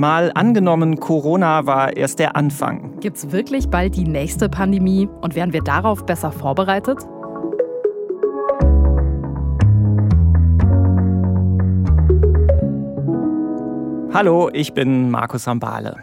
Mal angenommen, Corona war erst der Anfang. Gibt's wirklich bald die nächste Pandemie und wären wir darauf besser vorbereitet? Hallo, ich bin Markus Sambale.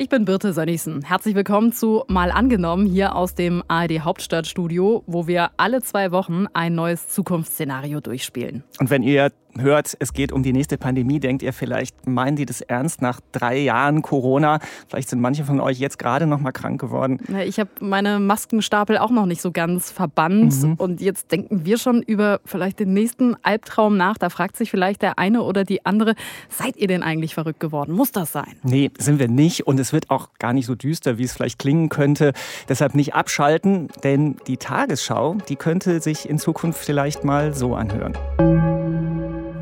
Ich bin Birte Sönnigsen. Herzlich willkommen zu Mal angenommen hier aus dem ARD Hauptstadtstudio, wo wir alle zwei Wochen ein neues Zukunftsszenario durchspielen. Und wenn ihr hört, es geht um die nächste Pandemie, denkt ihr vielleicht, meinen die das ernst nach drei Jahren Corona? Vielleicht sind manche von euch jetzt gerade noch mal krank geworden. Ich habe meine Maskenstapel auch noch nicht so ganz verbannt. Mhm. Und jetzt denken wir schon über vielleicht den nächsten Albtraum nach. Da fragt sich vielleicht der eine oder die andere, seid ihr denn eigentlich verrückt geworden? Muss das sein? Nee, sind wir nicht. Und es wird auch gar nicht so düster, wie es vielleicht klingen könnte. Deshalb nicht abschalten, denn die Tagesschau, die könnte sich in Zukunft vielleicht mal so anhören.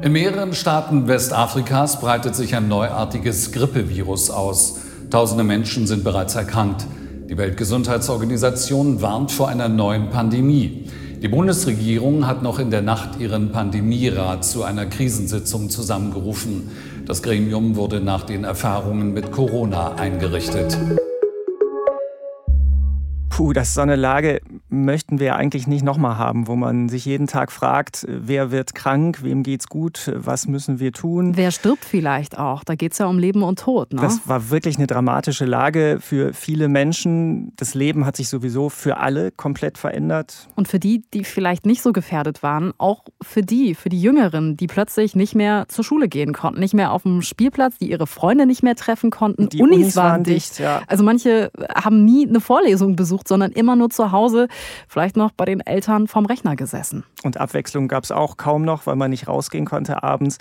In mehreren Staaten Westafrikas breitet sich ein neuartiges Grippevirus aus. Tausende Menschen sind bereits erkrankt. Die Weltgesundheitsorganisation warnt vor einer neuen Pandemie. Die Bundesregierung hat noch in der Nacht ihren Pandemierat zu einer Krisensitzung zusammengerufen. Das Gremium wurde nach den Erfahrungen mit Corona eingerichtet. Puh, das ist so eine Lage, möchten wir eigentlich nicht nochmal haben, wo man sich jeden Tag fragt, wer wird krank, wem geht's gut, was müssen wir tun. Wer stirbt vielleicht auch? Da geht es ja um Leben und Tod. Ne? Das war wirklich eine dramatische Lage für viele Menschen. Das Leben hat sich sowieso für alle komplett verändert. Und für die, die vielleicht nicht so gefährdet waren, auch für die, für die Jüngeren, die plötzlich nicht mehr zur Schule gehen konnten, nicht mehr auf dem Spielplatz, die ihre Freunde nicht mehr treffen konnten. Die Unis, Unis waren dicht. dicht ja. Also manche haben nie eine Vorlesung besucht sondern immer nur zu Hause, vielleicht noch bei den Eltern vom Rechner gesessen. Und Abwechslung gab es auch kaum noch, weil man nicht rausgehen konnte abends.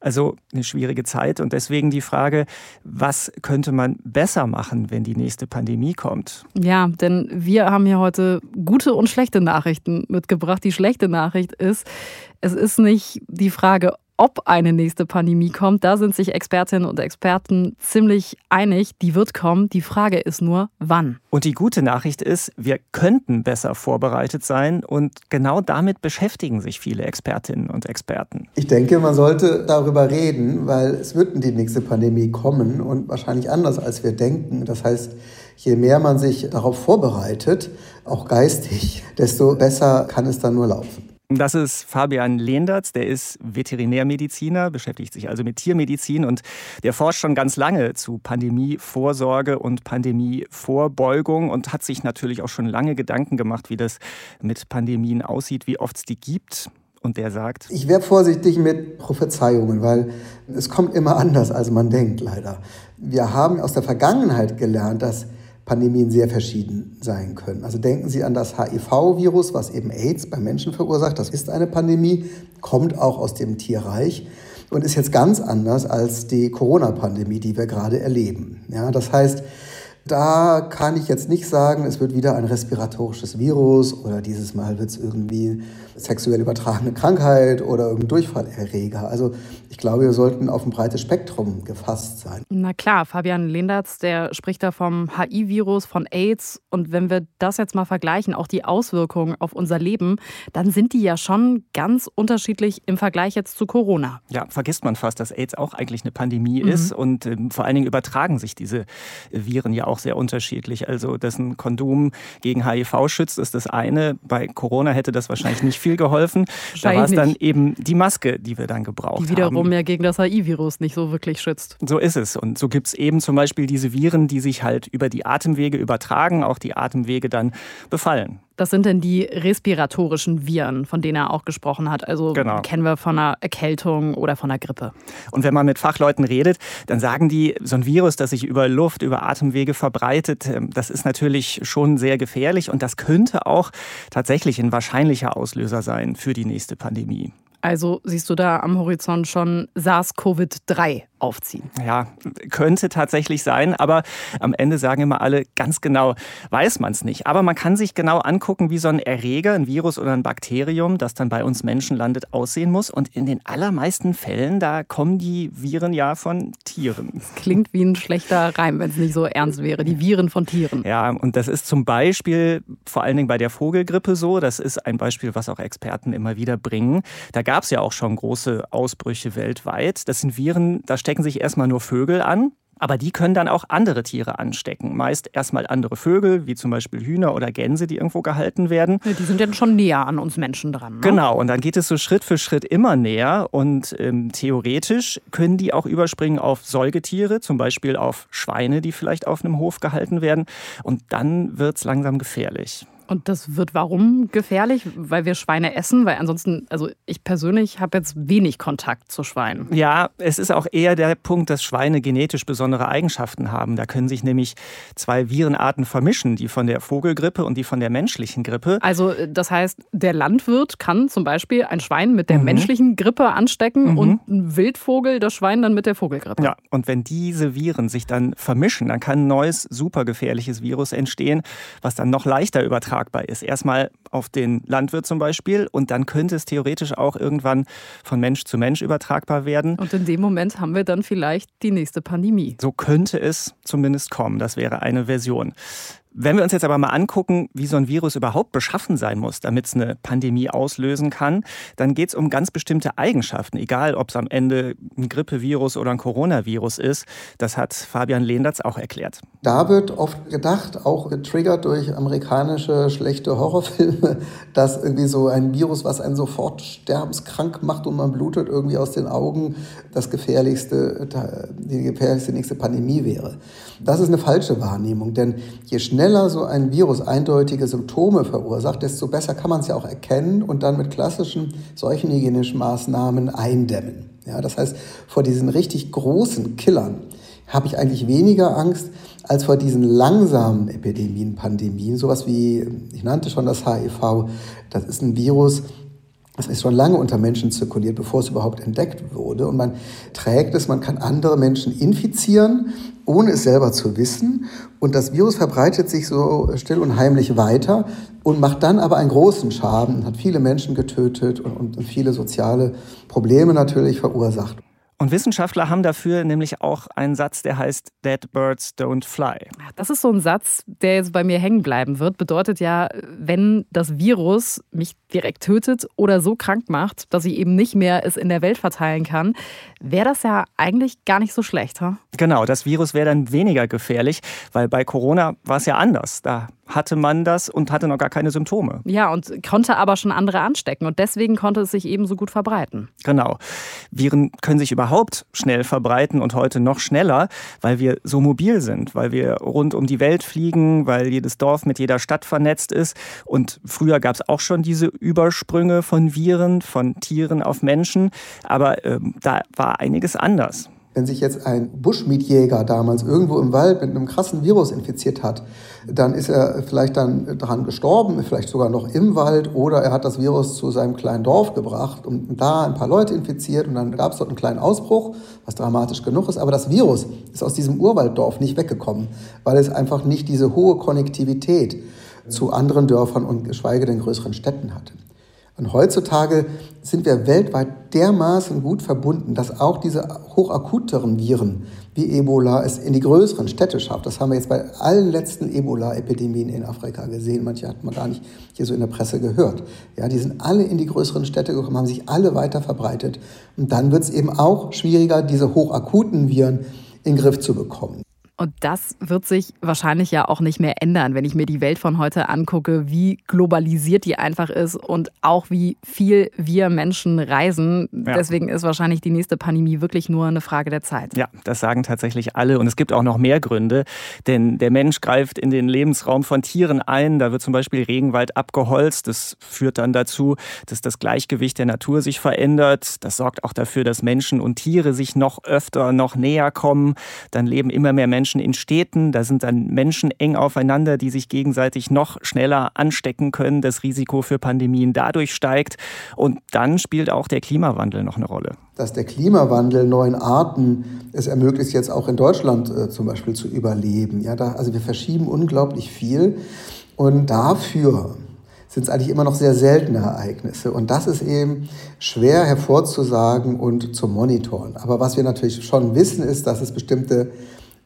Also eine schwierige Zeit. Und deswegen die Frage, was könnte man besser machen, wenn die nächste Pandemie kommt? Ja, denn wir haben hier heute gute und schlechte Nachrichten mitgebracht. Die schlechte Nachricht ist, es ist nicht die Frage, ob eine nächste Pandemie kommt, da sind sich Expertinnen und Experten ziemlich einig. Die wird kommen. Die Frage ist nur, wann. Und die gute Nachricht ist, wir könnten besser vorbereitet sein. Und genau damit beschäftigen sich viele Expertinnen und Experten. Ich denke, man sollte darüber reden, weil es wird in die nächste Pandemie kommen und wahrscheinlich anders, als wir denken. Das heißt, je mehr man sich darauf vorbereitet, auch geistig, desto besser kann es dann nur laufen. Das ist Fabian Lehndertz, der ist Veterinärmediziner, beschäftigt sich also mit Tiermedizin und der forscht schon ganz lange zu Pandemievorsorge und Pandemievorbeugung und hat sich natürlich auch schon lange Gedanken gemacht, wie das mit Pandemien aussieht, wie oft es die gibt. Und der sagt, ich wäre vorsichtig mit Prophezeiungen, weil es kommt immer anders, als man denkt, leider. Wir haben aus der Vergangenheit gelernt, dass Pandemien sehr verschieden sein können. Also denken Sie an das HIV-Virus, was eben AIDS beim Menschen verursacht. Das ist eine Pandemie, kommt auch aus dem Tierreich und ist jetzt ganz anders als die Corona-Pandemie, die wir gerade erleben. Ja, das heißt, da kann ich jetzt nicht sagen, es wird wieder ein respiratorisches Virus oder dieses Mal wird es irgendwie sexuell übertragene Krankheit oder irgendein Durchfallerreger. Also ich glaube, wir sollten auf ein breites Spektrum gefasst sein. Na klar, Fabian Lindertz, der spricht da vom HIV-Virus, von AIDS. Und wenn wir das jetzt mal vergleichen, auch die Auswirkungen auf unser Leben, dann sind die ja schon ganz unterschiedlich im Vergleich jetzt zu Corona. Ja, vergisst man fast, dass AIDS auch eigentlich eine Pandemie mhm. ist. Und äh, vor allen Dingen übertragen sich diese Viren ja auch sehr unterschiedlich. Also, dass ein Kondom gegen HIV schützt, ist das eine. Bei Corona hätte das wahrscheinlich nicht viel geholfen. Da war es dann eben die Maske, die wir dann gebraucht haben. Die wiederum haben. ja gegen das HIV-Virus nicht so wirklich schützt. So ist es. Und so gibt es eben zum Beispiel diese Viren, die sich halt über die Atemwege übertragen, auch die Atemwege dann befallen. Das sind denn die respiratorischen Viren, von denen er auch gesprochen hat. Also genau. kennen wir von einer Erkältung oder von einer Grippe. Und wenn man mit Fachleuten redet, dann sagen die, so ein Virus, das sich über Luft, über Atemwege verbreitet, ähm, das ist natürlich schon sehr gefährlich und das könnte auch tatsächlich ein wahrscheinlicher Auslöser sein für die nächste Pandemie. Also siehst du da am Horizont schon SARS-CoV-3 aufziehen. Ja, könnte tatsächlich sein, aber am Ende sagen immer alle, ganz genau weiß man es nicht. Aber man kann sich genau angucken, wie so ein Erreger, ein Virus oder ein Bakterium, das dann bei uns Menschen landet, aussehen muss. Und in den allermeisten Fällen, da kommen die Viren ja von Tieren. Das klingt wie ein schlechter Reim, wenn es nicht so ernst wäre. Die Viren von Tieren. Ja, und das ist zum Beispiel vor allen Dingen bei der Vogelgrippe so. Das ist ein Beispiel, was auch Experten immer wieder bringen. Da gab es ja auch schon große Ausbrüche weltweit. Das sind Viren, da stecken sich erstmal nur Vögel an Aber die können dann auch andere Tiere anstecken. Meist erstmal andere Vögel, wie zum Beispiel Hühner oder Gänse, die irgendwo gehalten werden. Die sind ja schon näher an uns Menschen dran. Ne? Genau, und dann geht es so Schritt für Schritt immer näher. Und ähm, theoretisch können die auch überspringen auf Säugetiere, zum Beispiel auf Schweine, die vielleicht auf einem Hof gehalten werden. Und dann wird es langsam gefährlich. Und das wird warum gefährlich? Weil wir Schweine essen? Weil ansonsten, also ich persönlich habe jetzt wenig Kontakt zu Schweinen. Ja, es ist auch eher der Punkt, dass Schweine genetisch besondere Eigenschaften haben. Da können sich nämlich zwei Virenarten vermischen, die von der Vogelgrippe und die von der menschlichen Grippe. Also das heißt, der Landwirt kann zum Beispiel ein Schwein mit der mhm. menschlichen Grippe anstecken mhm. und ein Wildvogel das Schwein dann mit der Vogelgrippe. Ja, und wenn diese Viren sich dann vermischen, dann kann ein neues, supergefährliches Virus entstehen, was dann noch leichter übertragen übertragbar ist. Erstmal auf den Landwirt zum Beispiel und dann könnte es theoretisch auch irgendwann von Mensch zu Mensch übertragbar werden. Und in dem Moment haben wir dann vielleicht die nächste Pandemie. So könnte es zumindest kommen. Das wäre eine Version. Wenn wir uns jetzt aber mal angucken, wie so ein Virus überhaupt beschaffen sein muss, damit es eine Pandemie auslösen kann, dann geht es um ganz bestimmte Eigenschaften, egal ob es am Ende ein Grippevirus oder ein Coronavirus ist. Das hat Fabian Lehnertz auch erklärt. Da wird oft gedacht, auch getriggert durch amerikanische schlechte Horrorfilme, dass irgendwie so ein Virus, was einen sofort sterbenskrank macht und man blutet irgendwie aus den Augen, das gefährlichste, die gefährlichste nächste Pandemie wäre. Das ist eine falsche Wahrnehmung, denn je schneller so ein Virus eindeutige Symptome verursacht, desto besser kann man es ja auch erkennen und dann mit klassischen seuchenhygienischen Maßnahmen eindämmen. Ja, das heißt, vor diesen richtig großen Killern habe ich eigentlich weniger Angst als vor diesen langsamen Epidemien, Pandemien, sowas wie, ich nannte schon das HIV, das ist ein Virus, das ist schon lange unter Menschen zirkuliert, bevor es überhaupt entdeckt wurde. Und man trägt es, man kann andere Menschen infizieren, ohne es selber zu wissen. Und das Virus verbreitet sich so still und heimlich weiter und macht dann aber einen großen Schaden hat viele Menschen getötet und, und viele soziale Probleme natürlich verursacht. Und Wissenschaftler haben dafür nämlich auch einen Satz, der heißt Dead Birds Don't Fly. Das ist so ein Satz, der jetzt bei mir hängen bleiben wird. Bedeutet ja, wenn das Virus mich direkt tötet oder so krank macht, dass ich eben nicht mehr es in der Welt verteilen kann, wäre das ja eigentlich gar nicht so schlecht. Huh? Genau, das Virus wäre dann weniger gefährlich, weil bei Corona war es ja anders. Da hatte man das und hatte noch gar keine Symptome. Ja, und konnte aber schon andere anstecken und deswegen konnte es sich eben so gut verbreiten. Genau. Viren können sich überhaupt schnell verbreiten und heute noch schneller, weil wir so mobil sind, weil wir rund um die Welt fliegen, weil jedes Dorf mit jeder Stadt vernetzt ist. Und früher gab es auch schon diese Übersprünge von Viren, von Tieren auf Menschen, aber äh, da war einiges anders. Wenn sich jetzt ein Buschmietjäger damals irgendwo im Wald mit einem krassen Virus infiziert hat, dann ist er vielleicht dann daran gestorben, vielleicht sogar noch im Wald, oder er hat das Virus zu seinem kleinen Dorf gebracht und da ein paar Leute infiziert und dann gab es dort einen kleinen Ausbruch, was dramatisch genug ist. Aber das Virus ist aus diesem Urwalddorf nicht weggekommen, weil es einfach nicht diese hohe Konnektivität zu anderen Dörfern und geschweige denn größeren Städten hatte. Und heutzutage sind wir weltweit dermaßen gut verbunden, dass auch diese hochakuteren Viren wie Ebola es in die größeren Städte schafft. Das haben wir jetzt bei allen letzten Ebola-Epidemien in Afrika gesehen. Manche hat man gar nicht hier so in der Presse gehört. Ja, die sind alle in die größeren Städte gekommen, haben sich alle weiter verbreitet. Und dann wird es eben auch schwieriger, diese hochakuten Viren in den Griff zu bekommen. Und das wird sich wahrscheinlich ja auch nicht mehr ändern, wenn ich mir die Welt von heute angucke, wie globalisiert die einfach ist und auch wie viel wir Menschen reisen. Ja. Deswegen ist wahrscheinlich die nächste Pandemie wirklich nur eine Frage der Zeit. Ja, das sagen tatsächlich alle. Und es gibt auch noch mehr Gründe, denn der Mensch greift in den Lebensraum von Tieren ein. Da wird zum Beispiel Regenwald abgeholzt. Das führt dann dazu, dass das Gleichgewicht der Natur sich verändert. Das sorgt auch dafür, dass Menschen und Tiere sich noch öfter, noch näher kommen. Dann leben immer mehr Menschen Menschen in Städten. Da sind dann Menschen eng aufeinander, die sich gegenseitig noch schneller anstecken können. Das Risiko für Pandemien dadurch steigt. Und dann spielt auch der Klimawandel noch eine Rolle. Dass der Klimawandel neuen Arten es ermöglicht, jetzt auch in Deutschland äh, zum Beispiel zu überleben. Ja, da, also wir verschieben unglaublich viel. Und dafür sind es eigentlich immer noch sehr seltene Ereignisse. Und das ist eben schwer hervorzusagen und zu monitoren. Aber was wir natürlich schon wissen, ist, dass es bestimmte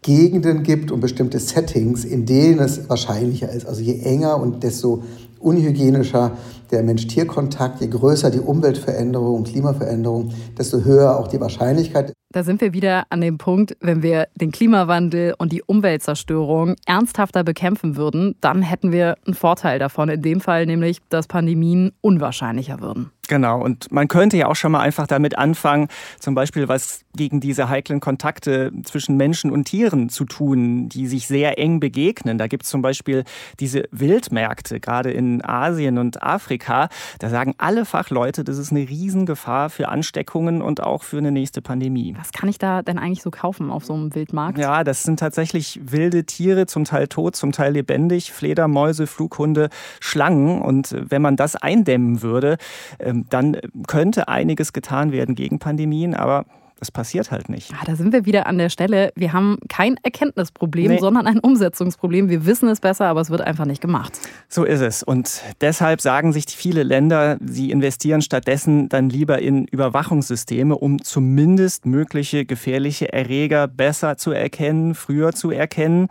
Gegenden gibt und bestimmte Settings, in denen es wahrscheinlicher ist. Also je enger und desto unhygienischer der Mensch-Tier-Kontakt, je größer die Umweltveränderung, Klimaveränderung, desto höher auch die Wahrscheinlichkeit. Da sind wir wieder an dem Punkt, wenn wir den Klimawandel und die Umweltzerstörung ernsthafter bekämpfen würden, dann hätten wir einen Vorteil davon. In dem Fall nämlich, dass Pandemien unwahrscheinlicher würden. Genau, und man könnte ja auch schon mal einfach damit anfangen, zum Beispiel was gegen diese heiklen Kontakte zwischen Menschen und Tieren zu tun, die sich sehr eng begegnen. Da gibt es zum Beispiel diese Wildmärkte, gerade in Asien und Afrika. Da sagen alle Fachleute, das ist eine Riesengefahr für Ansteckungen und auch für eine nächste Pandemie. Was kann ich da denn eigentlich so kaufen auf so einem Wildmarkt? Ja, das sind tatsächlich wilde Tiere, zum Teil tot, zum Teil lebendig, Fledermäuse, Flughunde, Schlangen. Und wenn man das eindämmen würde, ähm, dann könnte einiges getan werden gegen Pandemien, aber das passiert halt nicht. Ja, da sind wir wieder an der Stelle. Wir haben kein Erkenntnisproblem, nee. sondern ein Umsetzungsproblem. Wir wissen es besser, aber es wird einfach nicht gemacht. So ist es. Und deshalb sagen sich viele Länder, sie investieren stattdessen dann lieber in Überwachungssysteme, um zumindest mögliche gefährliche Erreger besser zu erkennen, früher zu erkennen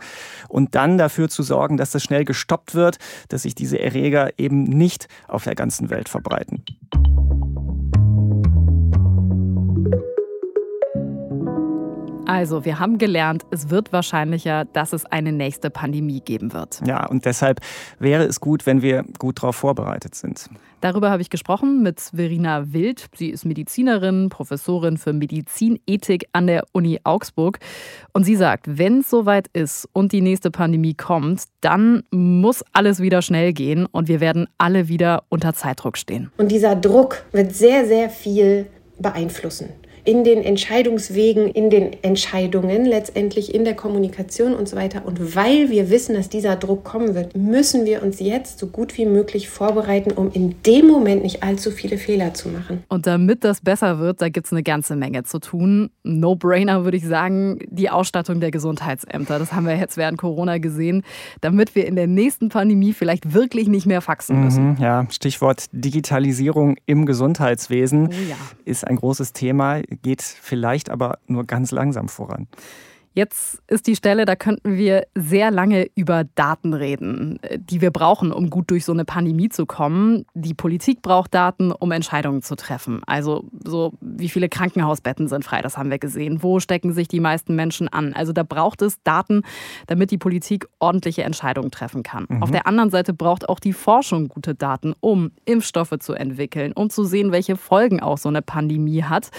und dann dafür zu sorgen, dass das schnell gestoppt wird, dass sich diese Erreger eben nicht auf der ganzen Welt verbreiten. Also, wir haben gelernt, es wird wahrscheinlicher, dass es eine nächste Pandemie geben wird. Ja, und deshalb wäre es gut, wenn wir gut darauf vorbereitet sind. Darüber habe ich gesprochen mit Verena Wild. Sie ist Medizinerin, Professorin für Medizinethik an der Uni Augsburg. Und sie sagt, wenn es soweit ist und die nächste Pandemie kommt, dann muss alles wieder schnell gehen und wir werden alle wieder unter Zeitdruck stehen. Und dieser Druck wird sehr, sehr viel beeinflussen in den Entscheidungswegen, in den Entscheidungen, letztendlich in der Kommunikation und so weiter. Und weil wir wissen, dass dieser Druck kommen wird, müssen wir uns jetzt so gut wie möglich vorbereiten, um in dem Moment nicht allzu viele Fehler zu machen. Und damit das besser wird, da gibt es eine ganze Menge zu tun. No-brainer würde ich sagen, die Ausstattung der Gesundheitsämter. Das haben wir jetzt während Corona gesehen, damit wir in der nächsten Pandemie vielleicht wirklich nicht mehr faxen müssen. Mhm, ja, Stichwort Digitalisierung im Gesundheitswesen oh ja. ist ein großes Thema geht vielleicht aber nur ganz langsam voran. Jetzt ist die Stelle, da könnten wir sehr lange über Daten reden, die wir brauchen, um gut durch so eine Pandemie zu kommen. Die Politik braucht Daten, um Entscheidungen zu treffen. Also so wie viele Krankenhausbetten sind frei, das haben wir gesehen. Wo stecken sich die meisten Menschen an? Also da braucht es Daten, damit die Politik ordentliche Entscheidungen treffen kann. Mhm. Auf der anderen Seite braucht auch die Forschung gute Daten, um Impfstoffe zu entwickeln, um zu sehen, welche Folgen auch so eine Pandemie hat.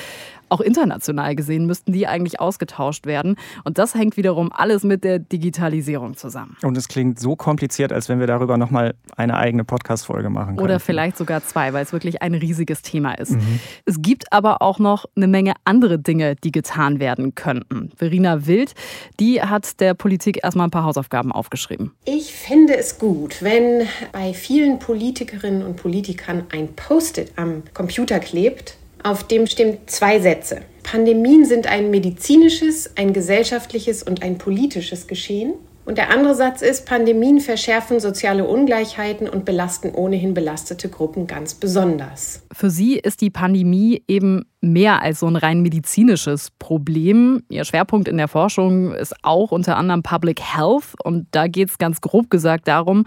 Auch international gesehen müssten die eigentlich ausgetauscht werden. Und das hängt wiederum alles mit der Digitalisierung zusammen. Und es klingt so kompliziert, als wenn wir darüber nochmal eine eigene Podcast-Folge machen können. Oder vielleicht sogar zwei, weil es wirklich ein riesiges Thema ist. Mhm. Es gibt aber auch noch eine Menge andere Dinge, die getan werden könnten. Verena Wild, die hat der Politik erstmal ein paar Hausaufgaben aufgeschrieben. Ich finde es gut, wenn bei vielen Politikerinnen und Politikern ein Post-it am Computer klebt, auf dem stimmen zwei Sätze. Pandemien sind ein medizinisches, ein gesellschaftliches und ein politisches Geschehen. Und der andere Satz ist, Pandemien verschärfen soziale Ungleichheiten und belasten ohnehin belastete Gruppen ganz besonders. Für sie ist die Pandemie eben mehr als so ein rein medizinisches Problem. Ihr Schwerpunkt in der Forschung ist auch unter anderem Public Health. Und da geht es ganz grob gesagt darum,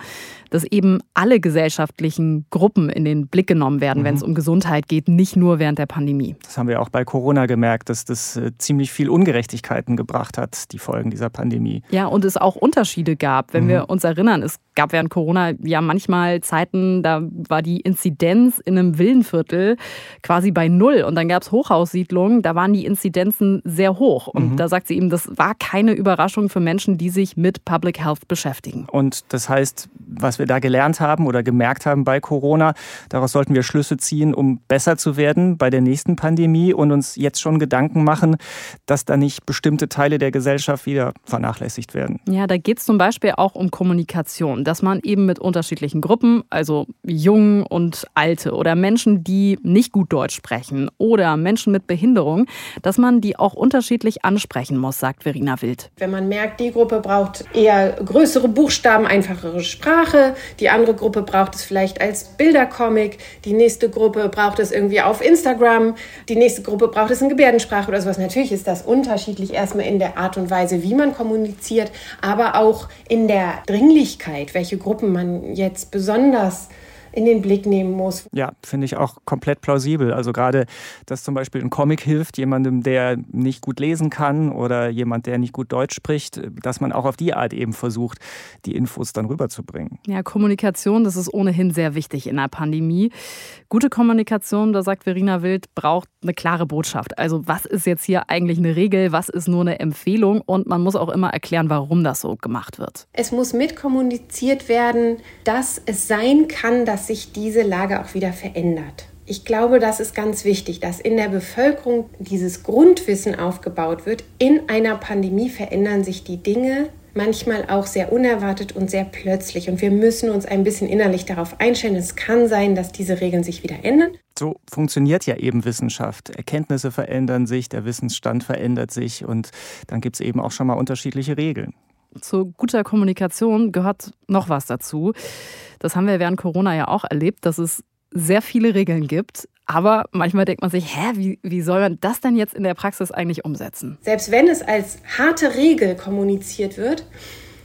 dass eben alle gesellschaftlichen Gruppen in den Blick genommen werden, mhm. wenn es um Gesundheit geht, nicht nur während der Pandemie. Das haben wir auch bei Corona gemerkt, dass das äh, ziemlich viel Ungerechtigkeiten gebracht hat, die Folgen dieser Pandemie. Ja, und es auch Unterschiede gab. Wenn mhm. wir uns erinnern, es gab während Corona ja manchmal Zeiten, da war die Inzidenz in einem Villenviertel quasi bei Null. Und dann gab es Hochhaussiedlungen, da waren die Inzidenzen sehr hoch. Und mhm. da sagt sie eben, das war keine Überraschung für Menschen, die sich mit Public Health beschäftigen. Und das heißt, was wir da gelernt haben oder gemerkt haben bei Corona, daraus sollten wir Schlüsse ziehen, um besser zu werden bei der nächsten Pandemie und uns jetzt schon Gedanken machen, dass da nicht bestimmte Teile der Gesellschaft wieder vernachlässigt werden. Ja, da geht es zum Beispiel auch um Kommunikation dass man eben mit unterschiedlichen Gruppen, also Jungen und Alte oder Menschen, die nicht gut Deutsch sprechen oder Menschen mit Behinderung, dass man die auch unterschiedlich ansprechen muss, sagt Verena Wild. Wenn man merkt, die Gruppe braucht eher größere Buchstaben, einfachere Sprache, die andere Gruppe braucht es vielleicht als Bildercomic, die nächste Gruppe braucht es irgendwie auf Instagram, die nächste Gruppe braucht es in Gebärdensprache oder sowas. Natürlich ist das unterschiedlich erstmal in der Art und Weise, wie man kommuniziert, aber auch in der Dringlichkeit welche Gruppen man jetzt besonders in den Blick nehmen muss. Ja, finde ich auch komplett plausibel. Also gerade, dass zum Beispiel ein Comic hilft, jemandem, der nicht gut lesen kann oder jemand, der nicht gut Deutsch spricht, dass man auch auf die Art eben versucht, die Infos dann rüberzubringen. Ja, Kommunikation, das ist ohnehin sehr wichtig in der Pandemie. Gute Kommunikation, da sagt Verena Wild, braucht eine klare Botschaft. Also was ist jetzt hier eigentlich eine Regel, was ist nur eine Empfehlung und man muss auch immer erklären, warum das so gemacht wird. Es muss mitkommuniziert werden, dass es sein kann, dass sich diese Lage auch wieder verändert. Ich glaube, das ist ganz wichtig, dass in der Bevölkerung dieses Grundwissen aufgebaut wird. In einer Pandemie verändern sich die Dinge manchmal auch sehr unerwartet und sehr plötzlich. Und wir müssen uns ein bisschen innerlich darauf einstellen. Es kann sein, dass diese Regeln sich wieder ändern. So funktioniert ja eben Wissenschaft. Erkenntnisse verändern sich, der Wissensstand verändert sich und dann gibt es eben auch schon mal unterschiedliche Regeln. Zu guter Kommunikation gehört noch was dazu. Das haben wir während Corona ja auch erlebt, dass es sehr viele Regeln gibt. Aber manchmal denkt man sich, hä, wie, wie soll man das denn jetzt in der Praxis eigentlich umsetzen? Selbst wenn es als harte Regel kommuniziert wird,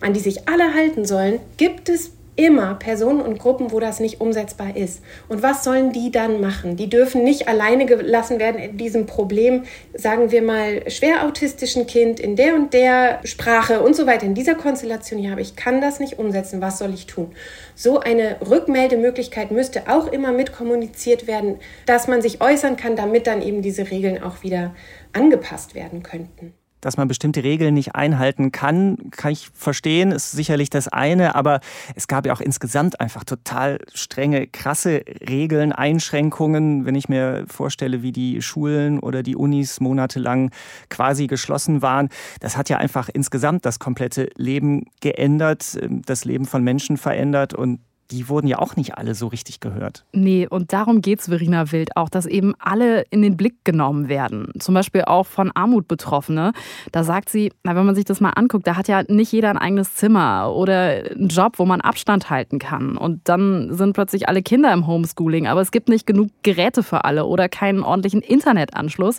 an die sich alle halten sollen, gibt es immer Personen und Gruppen, wo das nicht umsetzbar ist. Und was sollen die dann machen? Die dürfen nicht alleine gelassen werden in diesem Problem, sagen wir mal, schwer autistischen Kind in der und der Sprache und so weiter, in dieser Konstellation hier habe ich kann das nicht umsetzen, was soll ich tun? So eine Rückmeldemöglichkeit müsste auch immer mitkommuniziert werden, dass man sich äußern kann, damit dann eben diese Regeln auch wieder angepasst werden könnten dass man bestimmte Regeln nicht einhalten kann, kann ich verstehen, ist sicherlich das eine, aber es gab ja auch insgesamt einfach total strenge, krasse Regeln, Einschränkungen, wenn ich mir vorstelle, wie die Schulen oder die Unis monatelang quasi geschlossen waren. Das hat ja einfach insgesamt das komplette Leben geändert, das Leben von Menschen verändert und die wurden ja auch nicht alle so richtig gehört. Nee, und darum geht es Verena Wild auch, dass eben alle in den Blick genommen werden. Zum Beispiel auch von Armut Betroffene. Da sagt sie, na, wenn man sich das mal anguckt, da hat ja nicht jeder ein eigenes Zimmer oder einen Job, wo man Abstand halten kann. Und dann sind plötzlich alle Kinder im Homeschooling, aber es gibt nicht genug Geräte für alle oder keinen ordentlichen Internetanschluss.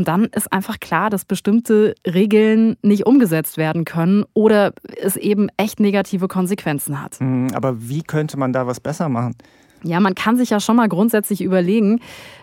Und dann ist einfach klar, dass bestimmte Regeln nicht umgesetzt werden können oder es eben echt negative Konsequenzen hat. Mhm, aber wie könnte man da was besser machen? Ja, man kann sich ja schon mal grundsätzlich überlegen,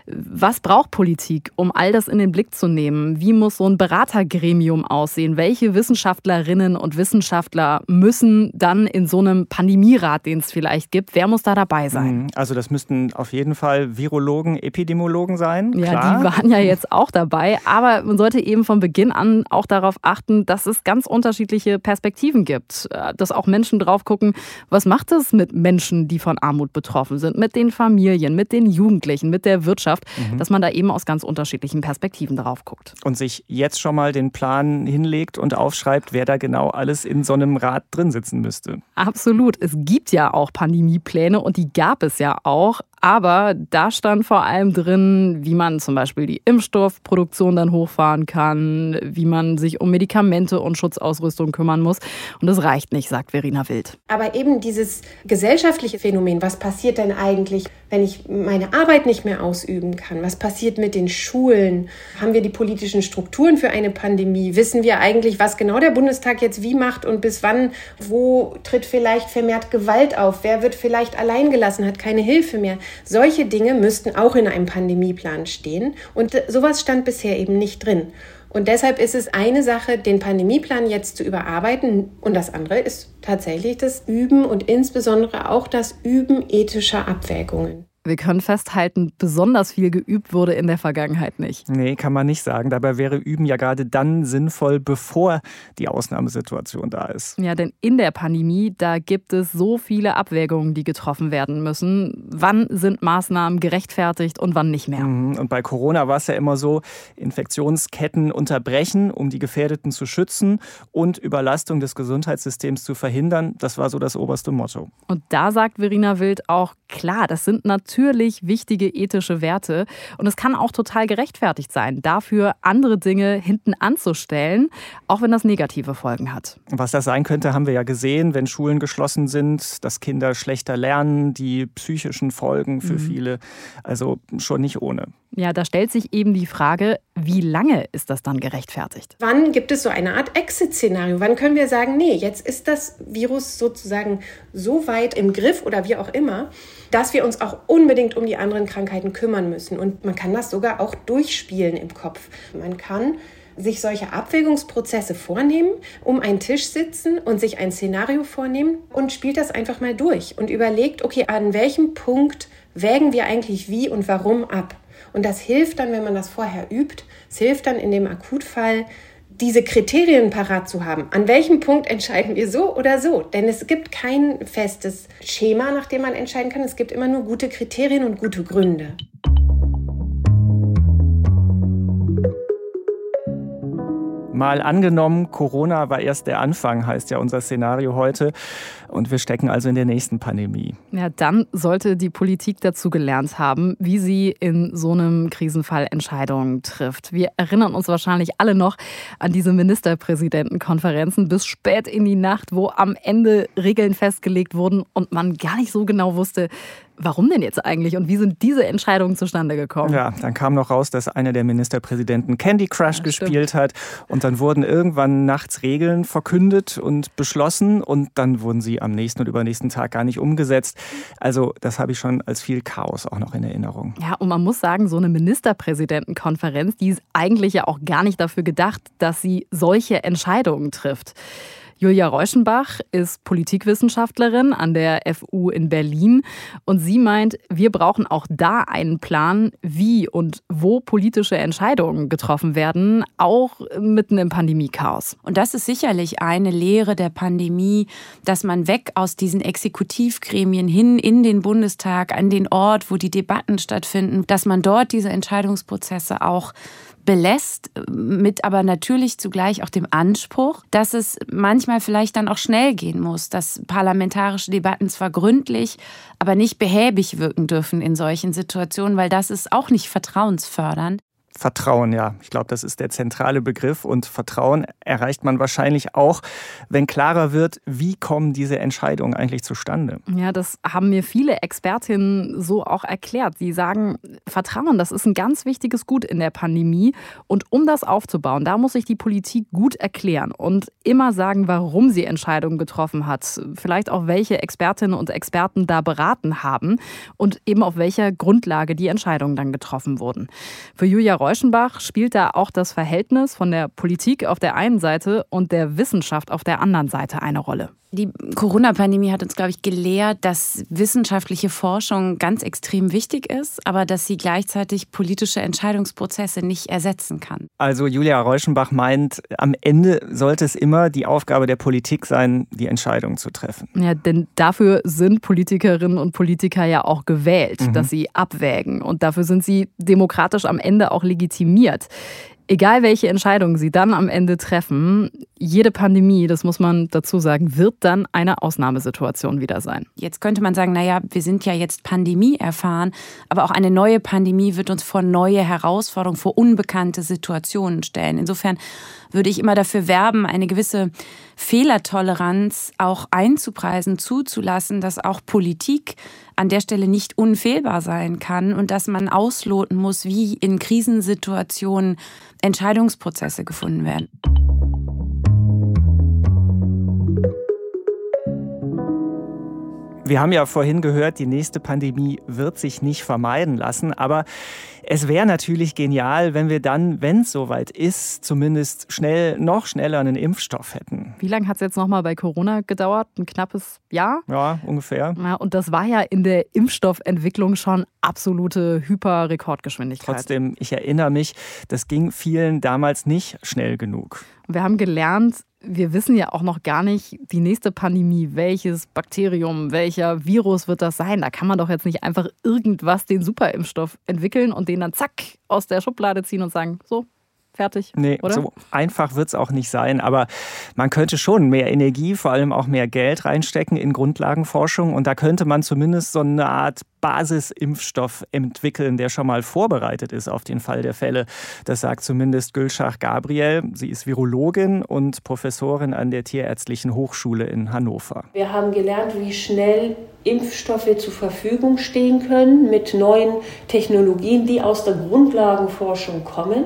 was braucht Politik, um all das in den Blick zu nehmen? Wie muss so ein Beratergremium aussehen? Welche Wissenschaftlerinnen und Wissenschaftler müssen dann in so einem Pandemierat, den es vielleicht gibt, wer muss da dabei sein? Mhm. Also das müssten auf jeden Fall Virologen, Epidemiologen sein. Ja, klar. die waren ja jetzt auch dabei. Aber man sollte eben von Beginn an auch darauf achten, dass es ganz unterschiedliche Perspektiven gibt. Dass auch Menschen drauf gucken, was macht es mit Menschen, die von Armut betroffen sind, mit den Familien, mit den Jugendlichen, mit der Wirtschaft. Gesellschaft, mhm. dass man da eben aus ganz unterschiedlichen Perspektiven drauf guckt. Und sich jetzt schon mal den Plan hinlegt und aufschreibt, wer da genau alles in so einem Rat drin sitzen müsste. Absolut. Es gibt ja auch Pandemiepläne und die gab es ja auch. Aber da stand vor allem drin, wie man zum Beispiel die Impfstoffproduktion dann hochfahren kann, wie man sich um Medikamente und Schutzausrüstung kümmern muss. Und das reicht nicht, sagt Verena Wild. Aber eben dieses gesellschaftliche Phänomen, was passiert denn eigentlich, wenn ich meine Arbeit nicht mehr ausüben kann? Was passiert mit den Schulen? Haben wir die politischen Strukturen für eine Pandemie? Wissen wir eigentlich, was genau der Bundestag jetzt wie macht und bis wann? Wo tritt vielleicht vermehrt Gewalt auf? Wer wird vielleicht alleingelassen, hat keine Hilfe mehr? Solche Dinge müssten auch in einem Pandemieplan stehen und sowas stand bisher eben nicht drin. Und deshalb ist es eine Sache, den Pandemieplan jetzt zu überarbeiten und das andere ist tatsächlich das Üben und insbesondere auch das Üben ethischer Abwägungen. Wir können festhalten, besonders viel geübt wurde in der Vergangenheit nicht. Nee, kann man nicht sagen. Dabei wäre Üben ja gerade dann sinnvoll, bevor die Ausnahmesituation da ist. Ja, denn in der Pandemie, da gibt es so viele Abwägungen, die getroffen werden müssen. Wann sind Maßnahmen gerechtfertigt und wann nicht mehr? Mhm. Und bei Corona war es ja immer so, Infektionsketten unterbrechen, um die Gefährdeten zu schützen und Überlastung des Gesundheitssystems zu verhindern. Das war so das oberste Motto. Und da sagt Verena Wild auch, klar, das sind natürlich natürlich wichtige ethische Werte. Und es kann auch total gerechtfertigt sein, dafür andere Dinge hinten anzustellen, auch wenn das negative Folgen hat. Was das sein könnte, haben wir ja gesehen, wenn Schulen geschlossen sind, dass Kinder schlechter lernen, die psychischen Folgen für mhm. viele. Also schon nicht ohne. Ja, da stellt sich eben die Frage, wie lange ist das dann gerechtfertigt? Wann gibt es so eine Art Exit-Szenario? Wann können wir sagen, nee, jetzt ist das Virus sozusagen so weit im Griff oder wie auch immer, dass wir uns auch unbedingt um die anderen Krankheiten kümmern müssen. Und man kann das sogar auch durchspielen im Kopf. Man kann sich solche Abwägungsprozesse vornehmen, um einen Tisch sitzen und sich ein Szenario vornehmen und spielt das einfach mal durch und überlegt, okay, an welchem Punkt wägen wir eigentlich wie und warum ab? Und das hilft dann, wenn man das vorher übt, es hilft dann in dem Akutfall, diese Kriterien parat zu haben. An welchem Punkt entscheiden wir so oder so? Denn es gibt kein festes Schema, nach dem man entscheiden kann. Es gibt immer nur gute Kriterien und gute Gründe. Mal angenommen, Corona war erst der Anfang, heißt ja unser Szenario heute. Und wir stecken also in der nächsten Pandemie. Ja, dann sollte die Politik dazu gelernt haben, wie sie in so einem Krisenfall Entscheidungen trifft. Wir erinnern uns wahrscheinlich alle noch an diese Ministerpräsidentenkonferenzen bis spät in die Nacht, wo am Ende Regeln festgelegt wurden und man gar nicht so genau wusste, Warum denn jetzt eigentlich und wie sind diese Entscheidungen zustande gekommen? Ja, dann kam noch raus, dass einer der Ministerpräsidenten Candy Crush ja, gespielt hat und dann wurden irgendwann nachts Regeln verkündet und beschlossen und dann wurden sie am nächsten und übernächsten Tag gar nicht umgesetzt. Also das habe ich schon als viel Chaos auch noch in Erinnerung. Ja, und man muss sagen, so eine Ministerpräsidentenkonferenz, die ist eigentlich ja auch gar nicht dafür gedacht, dass sie solche Entscheidungen trifft. Julia Reuschenbach ist Politikwissenschaftlerin an der FU in Berlin und sie meint, wir brauchen auch da einen Plan, wie und wo politische Entscheidungen getroffen werden, auch mitten im Pandemiechaos. Und das ist sicherlich eine Lehre der Pandemie, dass man weg aus diesen Exekutivgremien hin in den Bundestag, an den Ort, wo die Debatten stattfinden, dass man dort diese Entscheidungsprozesse auch belässt, mit aber natürlich zugleich auch dem Anspruch, dass es manchmal vielleicht dann auch schnell gehen muss, dass parlamentarische Debatten zwar gründlich, aber nicht behäbig wirken dürfen in solchen Situationen, weil das ist auch nicht vertrauensfördernd. Vertrauen, ja. Ich glaube, das ist der zentrale Begriff. Und Vertrauen erreicht man wahrscheinlich auch, wenn klarer wird, wie kommen diese Entscheidungen eigentlich zustande. Ja, das haben mir viele Expertinnen so auch erklärt. Sie sagen, Vertrauen, das ist ein ganz wichtiges Gut in der Pandemie. Und um das aufzubauen, da muss sich die Politik gut erklären und immer sagen, warum sie Entscheidungen getroffen hat. Vielleicht auch, welche Expertinnen und Experten da beraten haben und eben auf welcher Grundlage die Entscheidungen dann getroffen wurden. Für Julia Reuschenbach spielt da auch das Verhältnis von der Politik auf der einen Seite und der Wissenschaft auf der anderen Seite eine Rolle. Die Corona-Pandemie hat uns, glaube ich, gelehrt, dass wissenschaftliche Forschung ganz extrem wichtig ist, aber dass sie gleichzeitig politische Entscheidungsprozesse nicht ersetzen kann. Also Julia Reuschenbach meint, am Ende sollte es immer die Aufgabe der Politik sein, die Entscheidung zu treffen. Ja, denn dafür sind Politikerinnen und Politiker ja auch gewählt, mhm. dass sie abwägen. Und dafür sind sie demokratisch am Ende auch legitimiert. Egal welche Entscheidungen sie dann am Ende treffen, jede Pandemie, das muss man dazu sagen, wird dann eine Ausnahmesituation wieder sein. Jetzt könnte man sagen, naja, wir sind ja jetzt Pandemie erfahren, aber auch eine neue Pandemie wird uns vor neue Herausforderungen, vor unbekannte Situationen stellen. Insofern würde ich immer dafür werben, eine gewisse Fehlertoleranz auch einzupreisen, zuzulassen, dass auch Politik an der Stelle nicht unfehlbar sein kann und dass man ausloten muss, wie in Krisensituationen Entscheidungsprozesse gefunden werden. Wir haben ja vorhin gehört, die nächste Pandemie wird sich nicht vermeiden lassen, aber es wäre natürlich genial, wenn wir dann, wenn es soweit ist, zumindest schnell, noch schneller einen Impfstoff hätten. Wie lange hat es jetzt nochmal bei Corona gedauert? Ein knappes Jahr? Ja, ungefähr. Ja, und das war ja in der Impfstoffentwicklung schon absolute Hyperrekordgeschwindigkeit. Trotzdem, ich erinnere mich, das ging vielen damals nicht schnell genug. Wir haben gelernt, wir wissen ja auch noch gar nicht, die nächste Pandemie, welches Bakterium, welcher Virus wird das sein? Da kann man doch jetzt nicht einfach irgendwas, den Superimpfstoff entwickeln und den dann zack aus der Schublade ziehen und sagen, so, fertig. Nee, oder? so einfach wird es auch nicht sein. Aber man könnte schon mehr Energie, vor allem auch mehr Geld reinstecken in Grundlagenforschung. Und da könnte man zumindest so eine Art Basisimpfstoff entwickeln, der schon mal vorbereitet ist auf den Fall der Fälle. Das sagt zumindest Gülschach Gabriel. Sie ist Virologin und Professorin an der Tierärztlichen Hochschule in Hannover. Wir haben gelernt, wie schnell Impfstoffe zur Verfügung stehen können mit neuen Technologien, die aus der Grundlagenforschung kommen.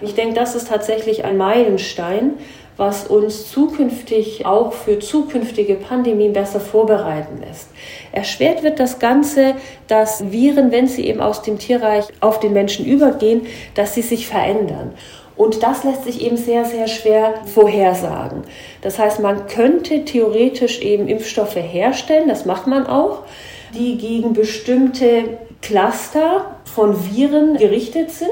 Ich denke, das ist tatsächlich ein Meilenstein, was uns zukünftig auch für zukünftige Pandemien besser vorbereiten lässt. Erschwert wird das Ganze, dass Viren, wenn sie eben aus dem Tierreich auf den Menschen übergehen, dass sie sich verändern. Und das lässt sich eben sehr, sehr schwer vorhersagen. Das heißt, man könnte theoretisch eben Impfstoffe herstellen, das macht man auch, die gegen bestimmte Cluster von Viren gerichtet sind.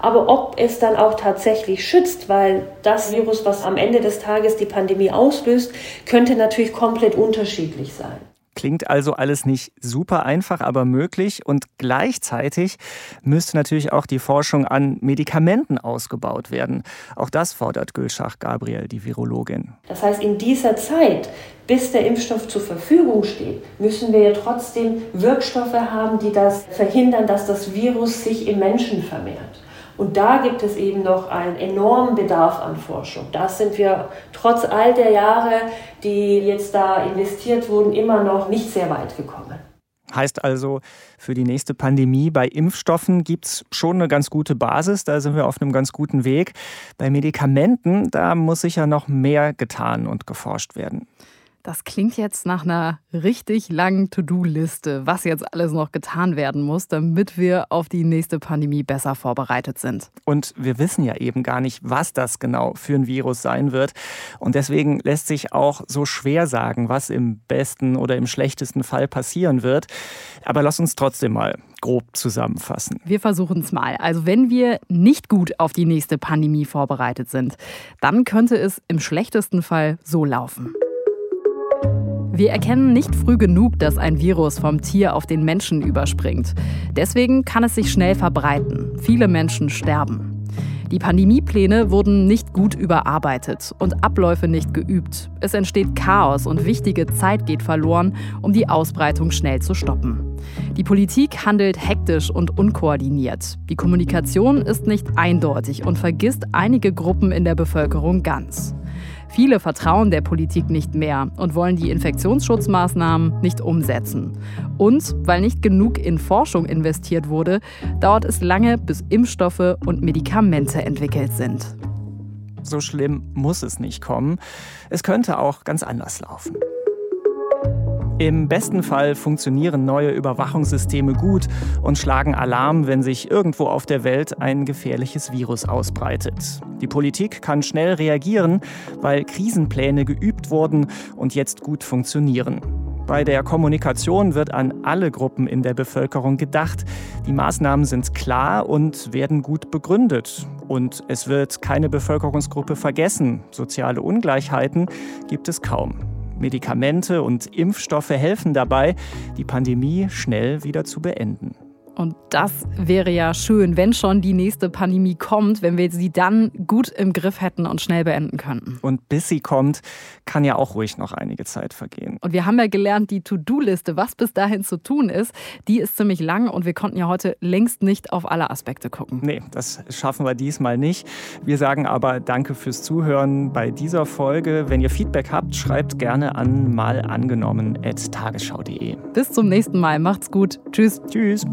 Aber ob es dann auch tatsächlich schützt, weil das Virus, was am Ende des Tages die Pandemie auslöst, könnte natürlich komplett unterschiedlich sein. Klingt also alles nicht super einfach, aber möglich. Und gleichzeitig müsste natürlich auch die Forschung an Medikamenten ausgebaut werden. Auch das fordert Gülschach Gabriel, die Virologin. Das heißt, in dieser Zeit, bis der Impfstoff zur Verfügung steht, müssen wir ja trotzdem Wirkstoffe haben, die das verhindern, dass das Virus sich im Menschen vermehrt. Und da gibt es eben noch einen enormen Bedarf an Forschung. Da sind wir trotz all der Jahre, die jetzt da investiert wurden, immer noch nicht sehr weit gekommen. Heißt also, für die nächste Pandemie bei Impfstoffen gibt es schon eine ganz gute Basis, da sind wir auf einem ganz guten Weg. Bei Medikamenten, da muss sicher noch mehr getan und geforscht werden. Das klingt jetzt nach einer richtig langen To-Do-Liste, was jetzt alles noch getan werden muss, damit wir auf die nächste Pandemie besser vorbereitet sind. Und wir wissen ja eben gar nicht, was das genau für ein Virus sein wird. Und deswegen lässt sich auch so schwer sagen, was im besten oder im schlechtesten Fall passieren wird. Aber lass uns trotzdem mal grob zusammenfassen. Wir versuchen es mal. Also wenn wir nicht gut auf die nächste Pandemie vorbereitet sind, dann könnte es im schlechtesten Fall so laufen. Wir erkennen nicht früh genug, dass ein Virus vom Tier auf den Menschen überspringt. Deswegen kann es sich schnell verbreiten. Viele Menschen sterben. Die Pandemiepläne wurden nicht gut überarbeitet und Abläufe nicht geübt. Es entsteht Chaos und wichtige Zeit geht verloren, um die Ausbreitung schnell zu stoppen. Die Politik handelt hektisch und unkoordiniert. Die Kommunikation ist nicht eindeutig und vergisst einige Gruppen in der Bevölkerung ganz. Viele vertrauen der Politik nicht mehr und wollen die Infektionsschutzmaßnahmen nicht umsetzen. Und weil nicht genug in Forschung investiert wurde, dauert es lange, bis Impfstoffe und Medikamente entwickelt sind. So schlimm muss es nicht kommen. Es könnte auch ganz anders laufen. Im besten Fall funktionieren neue Überwachungssysteme gut und schlagen Alarm, wenn sich irgendwo auf der Welt ein gefährliches Virus ausbreitet. Die Politik kann schnell reagieren, weil Krisenpläne geübt wurden und jetzt gut funktionieren. Bei der Kommunikation wird an alle Gruppen in der Bevölkerung gedacht. Die Maßnahmen sind klar und werden gut begründet. Und es wird keine Bevölkerungsgruppe vergessen. Soziale Ungleichheiten gibt es kaum. Medikamente und Impfstoffe helfen dabei, die Pandemie schnell wieder zu beenden. Und das wäre ja schön, wenn schon die nächste Pandemie kommt, wenn wir sie dann gut im Griff hätten und schnell beenden könnten. Und bis sie kommt, kann ja auch ruhig noch einige Zeit vergehen. Und wir haben ja gelernt, die To-Do-Liste, was bis dahin zu tun ist, die ist ziemlich lang und wir konnten ja heute längst nicht auf alle Aspekte gucken. Nee, das schaffen wir diesmal nicht. Wir sagen aber danke fürs Zuhören bei dieser Folge. Wenn ihr Feedback habt, schreibt gerne an malangenommen.tagesschau.de. Bis zum nächsten Mal. Macht's gut. Tschüss. Tschüss.